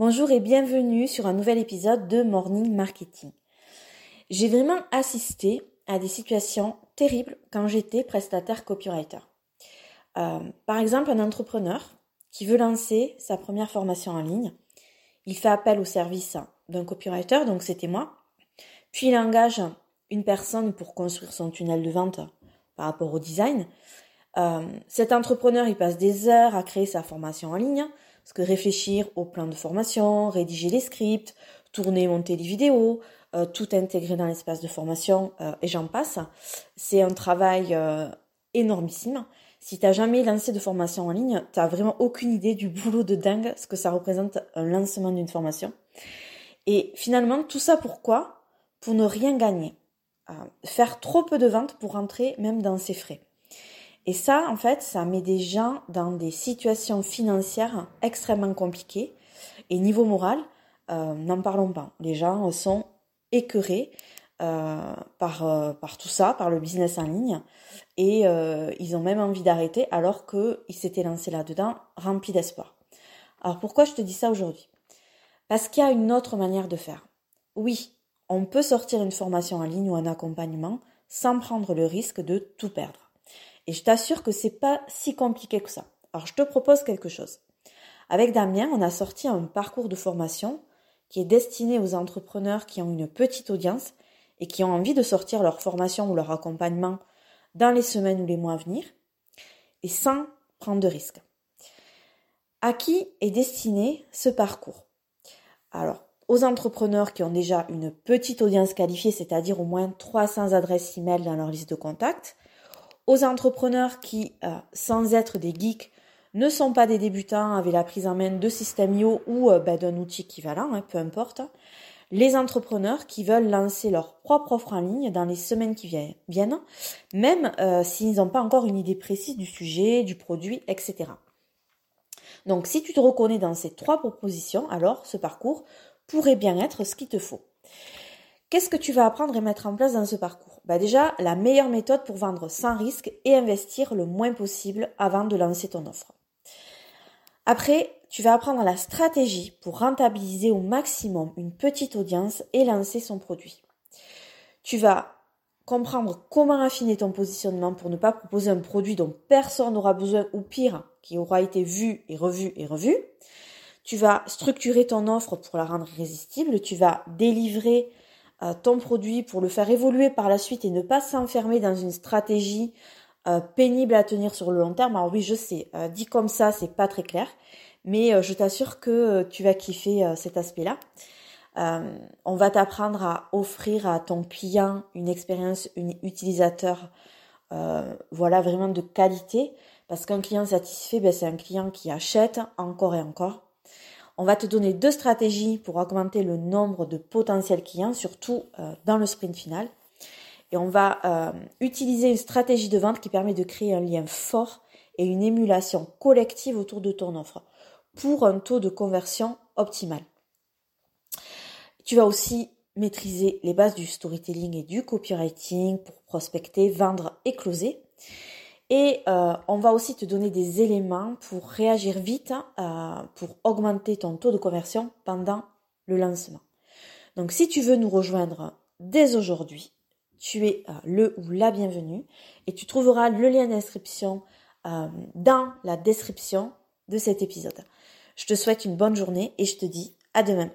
Bonjour et bienvenue sur un nouvel épisode de Morning Marketing. J'ai vraiment assisté à des situations terribles quand j'étais prestataire copywriter. Euh, par exemple, un entrepreneur qui veut lancer sa première formation en ligne, il fait appel au service d'un copywriter, donc c'était moi, puis il engage une personne pour construire son tunnel de vente par rapport au design. Euh, cet entrepreneur, il passe des heures à créer sa formation en ligne, parce que réfléchir au plan de formation, rédiger les scripts, tourner, monter les vidéos, euh, tout intégrer dans l'espace de formation euh, et j'en passe, c'est un travail énormissime. Si t'as jamais lancé de formation en ligne, t'as vraiment aucune idée du boulot de dingue, ce que ça représente un lancement d'une formation. Et finalement, tout ça pourquoi? Pour ne rien gagner. faire trop peu de ventes pour rentrer même dans ses frais. Et ça, en fait, ça met des gens dans des situations financières extrêmement compliquées. Et niveau moral, euh, n'en parlons pas. Les gens sont écœurés euh, par, euh, par tout ça, par le business en ligne. Et ils ont même envie d'arrêter alors qu'ils s'étaient lancés là-dedans, remplis d'espoir. Alors pourquoi je te dis ça aujourd'hui? Parce qu'il y a une autre manière de faire. Oui, on peut sortir une formation en ligne ou un accompagnement sans prendre le risque de tout perdre. Et je t'assure que c'est pas si compliqué que ça. Alors je te propose quelque chose. Avec Damien, on a sorti un parcours de formation qui est destiné aux entrepreneurs qui ont une petite audience et qui ont envie de sortir leur formation ou leur accompagnement dans les semaines ou les mois à venir et sans prendre de risques. À qui est destiné ce parcours? Alors, aux entrepreneurs qui ont déjà une petite audience qualifiée, c'est-à-dire au moins 300 adresses e-mail dans leur liste de contacts, aux entrepreneurs qui, euh, sans être des geeks, ne sont pas des débutants avec la prise en main de système IO ou euh, ben, d'un outil équivalent, hein, peu importe. Les entrepreneurs qui veulent lancer leur propre offre en ligne dans les semaines qui viennent, même euh, s'ils n'ont pas encore une idée précise du sujet, du produit, etc. Donc si tu te reconnais dans ces trois propositions, alors ce parcours pourrait bien être ce qu'il te faut. Qu'est-ce que tu vas apprendre et mettre en place dans ce parcours? Bah Déjà, la meilleure méthode pour vendre sans risque et investir le moins possible avant de lancer ton offre. Après, tu vas apprendre la stratégie pour rentabiliser au maximum une petite audience et lancer son produit. Tu vas comprendre comment affiner ton positionnement pour ne pas proposer un produit dont personne n'aura besoin ou pire, qui aura été vu et revu et revu. Tu vas structurer ton offre pour la rendre irrésistible. Tu vas délivrer ton produit pour le faire évoluer par la suite et ne pas s'enfermer dans une stratégie euh, pénible à tenir sur le long terme. Alors oui, je sais, euh, dit comme ça, c'est pas très clair, mais euh, je t'assure que tu vas kiffer cet aspect-là. on va t'apprendre à offrir à ton client une expérience une utilisateur voilà vraiment de qualité parce qu'un client satisfait ben, c'est un client qui achète encore et encore on va te donner deux stratégies pour augmenter le nombre de potentiels clients, surtout euh, dans le sprint final. Et on va euh, utiliser une stratégie de vente qui permet de créer un lien fort et une émulation collective autour de ton offre pour un taux de conversion optimal. Tu vas aussi maîtriser les bases du storytelling et du copywriting pour prospecter, vendre et closer. Et euh, on va aussi te donner des éléments pour réagir vite, euh, pour augmenter ton taux de conversion pendant le lancement. Donc si tu veux nous rejoindre dès aujourd'hui, tu es euh, le ou la bienvenue et tu trouveras le lien d'inscription dans la description de cet épisode. Je te souhaite une bonne journée et je te dis à demain.